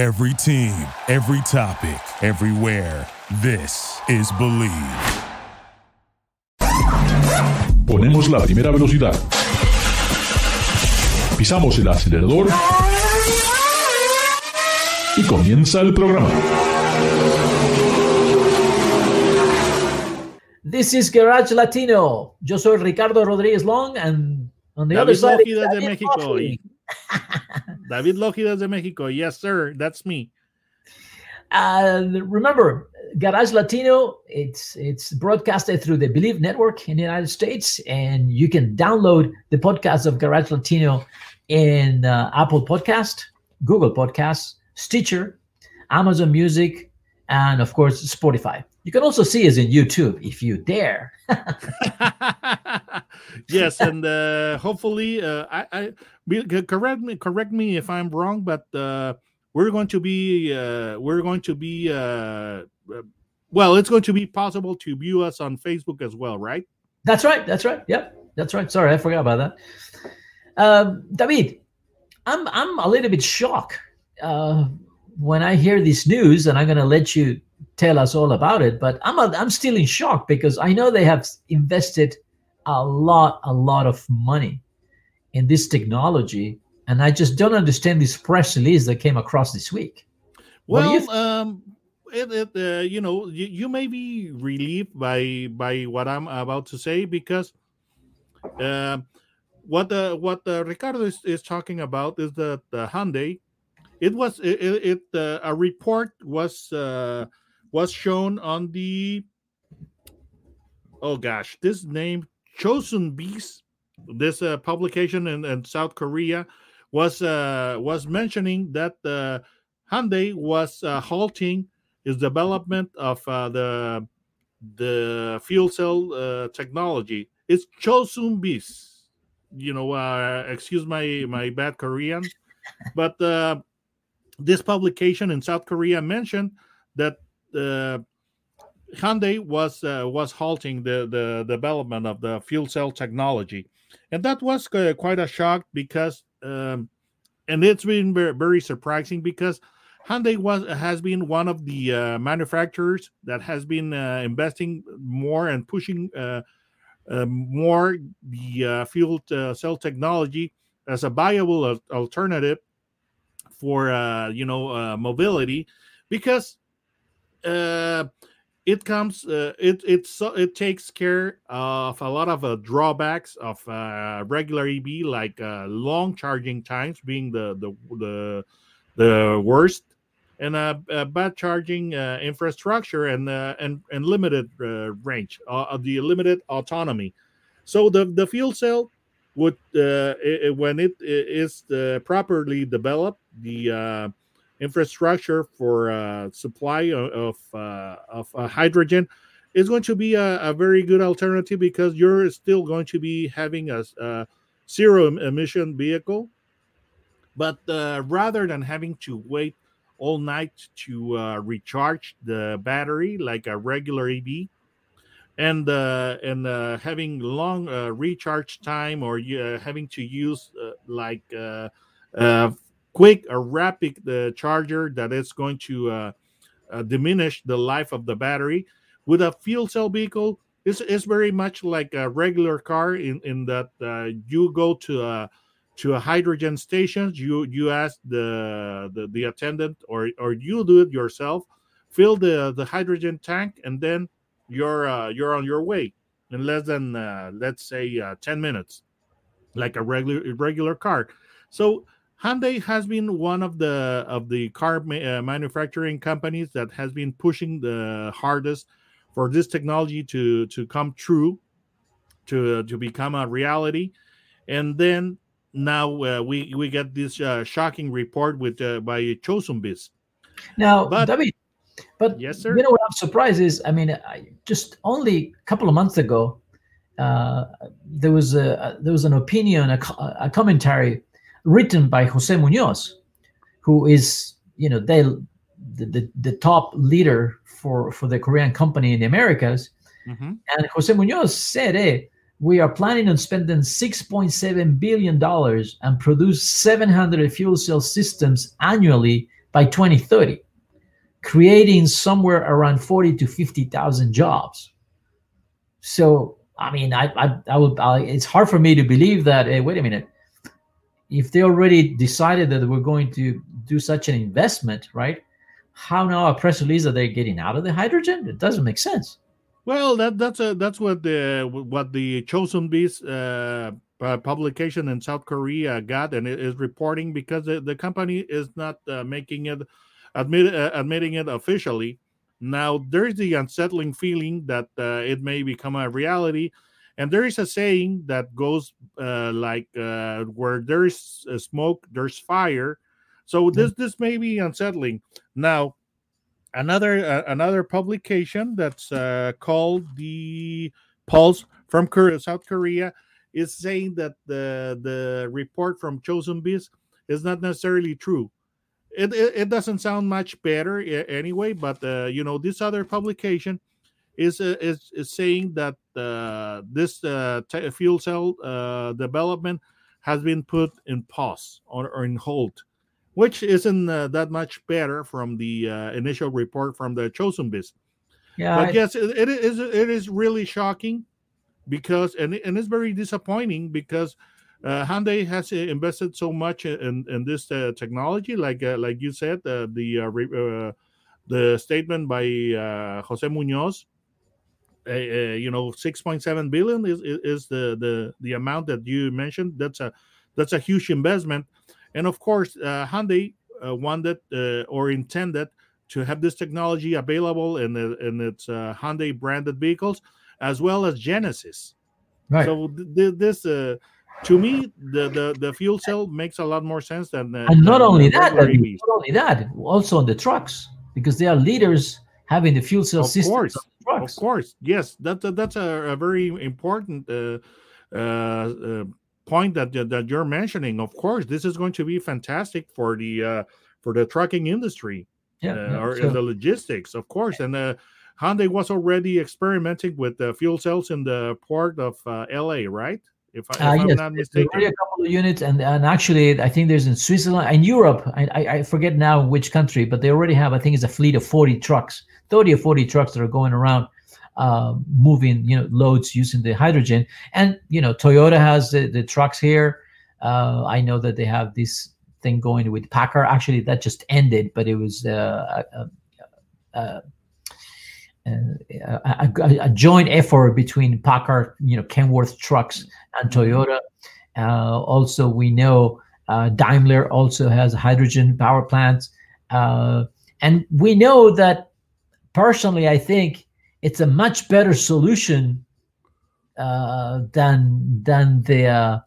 Every team, every topic, everywhere. This is Believe. Ponemos la primera velocidad. Pisamos el acelerador. Y comienza el programa. This is Garage Latino. Yo soy Ricardo Rodríguez Long and on the other David side is Lógidas de México. David Lógidas de Mexico. Yes, sir. That's me. And remember, Garage Latino, it's it's broadcasted through the Bleav Network in the United States, and you can download the podcast of Garage Latino in uh, Apple Podcast, Google Podcasts, Stitcher, Amazon Music, and of course Spotify. You can also see us in YouTube if you dare. yes, and uh, hopefully, uh, I, I correct me correct me if I'm wrong, but uh, we're going to be uh, we're going to be uh, uh, well, it's going to be possible to view us on Facebook as well, right? That's right. That's right. Yep. That's right. Sorry, I forgot about that. Um, David, I'm I'm a little bit shocked uh, when I hear this news, and I'm going to let you tell us all about it. But I'm a, I'm still in shock because I know they have invested a lot a lot of money in this technology, and I just don't understand this press release that came across this week. What you Well, um, it, it uh, you know, you, you may be relieved by by what I'm about to say because, um, what the what uh, Ricardo is, is talking about is that the Hyundai, it was it, it, uh, a report was uh, was shown on the oh gosh this name Chosun Biz this uh, publication in, in South Korea was uh, was mentioning that the Hyundai was uh, halting its development of uh, the the fuel cell uh, technology. It's Chosun Biz You know, uh, excuse my my bad Korean, but uh, this publication in South Korea mentioned that uh, Hyundai was uh, was halting the the development of the fuel cell technology, and that was uh, quite a shock because, um, and it's been very, very surprising because Hyundai was has been one of the uh, manufacturers that has been uh, investing more and pushing uh, uh, more the fuel cell technology as a viable alternative for uh, you know uh, mobility because uh, it comes uh, it it's so- it takes care of a lot of uh, drawbacks of uh, regular EV like uh, long charging times being the the the, the worst and uh, uh, bad charging uh, infrastructure and uh, and and limited range of the limited autonomy. So the the fuel cell would uh, i- i- when it is uh, properly developed the uh, infrastructure for uh, supply of uh, of uh, hydrogen is going to be a, a very good alternative because you're still going to be having a zero em- emission vehicle. But rather than having to wait all night to recharge the battery like a regular EV and uh, and uh, having long uh, recharge time or uh, having to use uh, like quick or rapid charger that is going to diminish the life of the battery with a fuel cell vehicle it's, it's very much like a regular car in, in that you go to a to a hydrogen station you you ask the, the the attendant or or you do it yourself fill the the hydrogen tank and then you're uh, you're on your way in less than uh, let's say uh, 10 minutes like a regular regular car. So Hyundai has been one of the of the car ma- uh, manufacturing companies that has been pushing the hardest for this technology to to come true to to become a reality. And then now uh, we we get this uh, shocking report with uh, by Chosun Biz Now, But- David, but Yes, sir. you know what I'm surprised is, I mean, I, just only a couple of months ago, uh, there was a there was an opinion, a, a commentary written by Jose Munoz, who is you know they the, the, the top leader for for the Korean company in the Americas, Mhm. and Jose Munoz said, "Hey, we are planning on spending 6.7 billion dollars and produce 700 fuel cell systems annually by 2030, creating somewhere around 40 to 50,000 jobs. So, I mean, I, I, I would, I, it's hard for me to believe that, hey, wait a minute, if they already decided that we're going to do such an investment, right? How now a press release that they're getting out of the hydrogen? It doesn't make sense. Well, that that's a, that's what the what the Chosun Biz uh, publication in South Korea got and it is reporting because the, the company is not uh, making it admit uh, admitting it officially. Now there's the unsettling feeling that uh, it may become a reality, and there is a saying that goes uh, like uh, where there's smoke, there's fire. So this this may be unsettling. Now another uh, another publication that's uh, called the Pulse from Korea, South Korea is saying that the the report from Chosun Biz is not necessarily true. It, it, it doesn't sound much better anyway, but uh, you know this other publication is uh, is, is saying that uh, this uh, fuel cell uh, development has been put in pause or, or in hold which isn't uh, that much better from the uh, initial report from the Chosun Biz. Yeah, but I... yes, it, it is it is really shocking because and and it's very disappointing because uh, Hyundai has invested so much in in this uh, technology, like uh, like you said, uh, the uh, the statement by Jose Munoz. you know, six point seven billion is, is the the the amount that you mentioned. That's a that's a huge investment and of course, uh, Hyundai uh, wanted uh, or intended to have this technology available in, the, in its uh, Hyundai branded vehicles as well as Genesis. Right. So th- this, uh, to me, the, the, the fuel cell makes a lot more sense than. Uh, and not only that, not only that, also on the trucks because they are leaders having the fuel cell of system. Course. Of course, yes, that, that that's a, a very important uh, uh, point that that you're mentioning, of course, this is going to be fantastic for the uh, for the trucking industry, yeah, uh, yeah or so. the logistics, of course. And uh, Hyundai was already experimenting with the fuel cells in the port of uh, LA, right? If, I, am uh, yes, not mistaken, already a couple of units, and and actually, I think there's in Switzerland and Europe. I, I forget now which country, but they already have. I think it's a fleet of 40 trucks, 30 or 40 trucks that are going around uh, moving you know loads using the hydrogen. And you know Toyota has the, the trucks here. Uh, I know that they have this thing going with PACCAR. Actually, that just ended, but it was uh, a, a, a, a, joint effort between PACCAR, you know, Kenworth Trucks and. Toyota. Uh, also, we know uh, Daimler also has hydrogen power plants, uh, and we know that personally, I think it's a much better solution uh, than than the uh,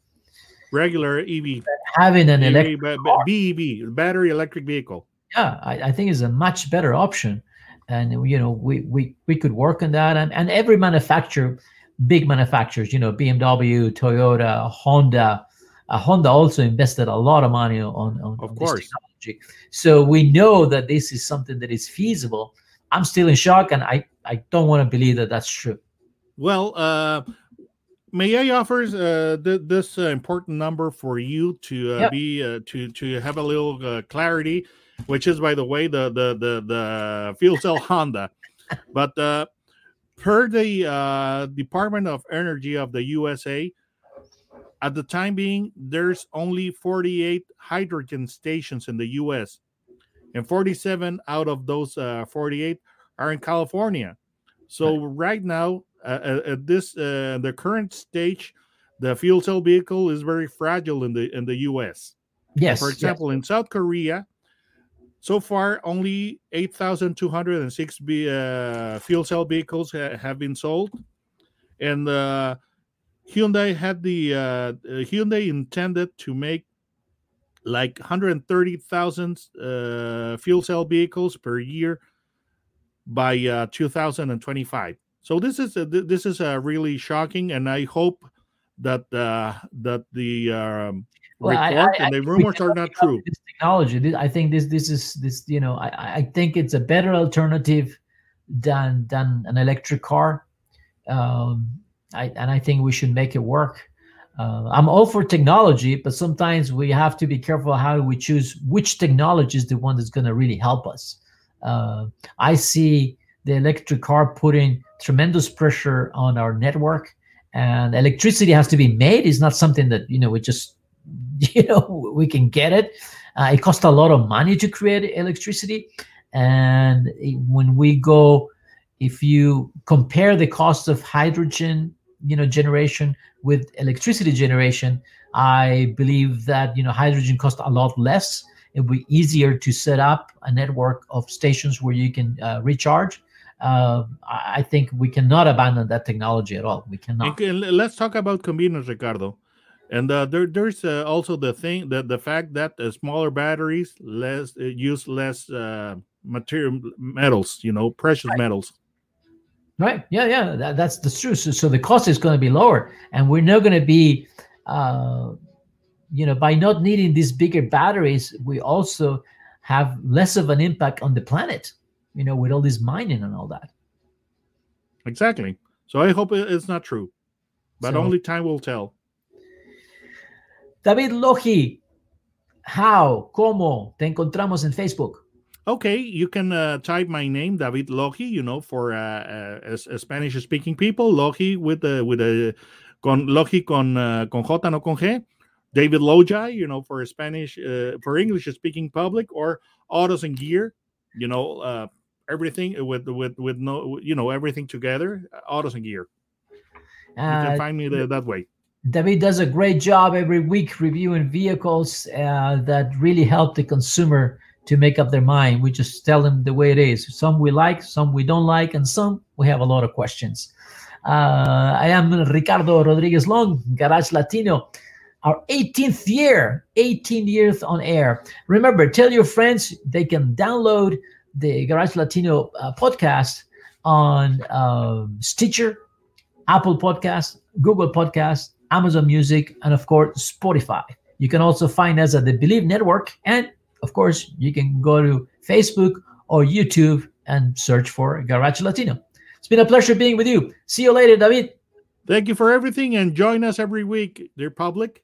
regular EV having an EV, electric BEV battery electric vehicle. Yeah, I, I think is a much better option, and you know we we we could work on that, and and every manufacturer, big manufacturers, you know BMW, Toyota, Honda. Uh, Honda also invested a lot of money on, on, of on course. technology. So we know that this is something that is feasible. I'm still in shock, and I I don't want to believe that that's true. Well, uh, may I offer uh, th- this uh, important number for you to uh, yep. be uh, to to have a little uh, clarity, which is, by the way, the the the, the fuel cell Honda. But uh, per the uh, Department of Energy of the USA, at the time being, there's only 48 hydrogen stations in the U.S. and 47 out of those uh, 48 are in California. So right now, uh, at this uh, the current stage, the fuel cell vehicle is very fragile in the in the U.S. Yes. For example, yes. in South Korea, so far only 8,206 uh, fuel cell vehicles ha- have been sold, and uh, Hyundai had the uh, uh, Hyundai intended to make like 130,000 uh, fuel cell vehicles per year by uh, 2025. So this is a, this is a really shocking, and I hope that uh, that the um, well, report I, I, and the rumors are not true. This technology, I think this this is this you know I, I think it's a better alternative than than an electric car, um, I, and I think we should make it work. uh, I'm all for technology, but sometimes we have to be careful how we choose which technology is the one that's going to really help us. Uh, I see the electric car putting tremendous pressure on our network, and electricity has to be made. It's not something that you know we just you know we can get it. Uh, it costs a lot of money to create electricity, and when we go, if you compare the cost of hydrogen, you know, generation with electricity generation, I believe that you know hydrogen costs a lot less. It will be easier to set up a network of stations where you can uh, recharge. Uh, I think we cannot abandon that technology at all. We cannot. Okay, Let's talk about convenience, Ricardo. And uh, there, there's uh, also the thing that the fact that uh, smaller batteries less uh, use less uh, material metals, you know, precious right. metals. Right. Yeah. Yeah. That, that's the truth. So, so the cost is going to be lower, and we're not going to be, uh, you know, by not needing these bigger batteries, we also have less of an impact on the planet. You know, with all this mining and all that. Exactly. So I hope it's not true, but so, only time will tell. David Loji, how, cómo te encontramos en Facebook? Okay, you can uh, type my name, David Loji, you know, for uh, uh, Spanish speaking people, Loji with a, with a, con Loji con, uh, con J, no con G. David Loji, you know, for Spanish, uh, for English speaking public, or Autos and Gear, you know, uh, everything with, with, with no, you know, everything together, uh, Autos and Gear. You can uh, find me there that way. David does a great job every week reviewing vehicles uh, that really help the consumer to make up their mind. We just tell them the way it is. Some we like, some we don't like, and some we have a lot of questions. Uh, I am Ricardo Rodriguez Long, Garage Latino. Our 18th year, 18 years on air. Remember, tell your friends they can download the Garage Latino uh, podcast on um, Stitcher, Apple Podcast, Google Podcast, Amazon Music, and of course, Spotify. You can also find us at the Bleav Network and of course, you can go to Facebook or YouTube and search for Garage Latino. It's been a pleasure being with you. See you later, David. Thank you for everything and join us every week, dear public.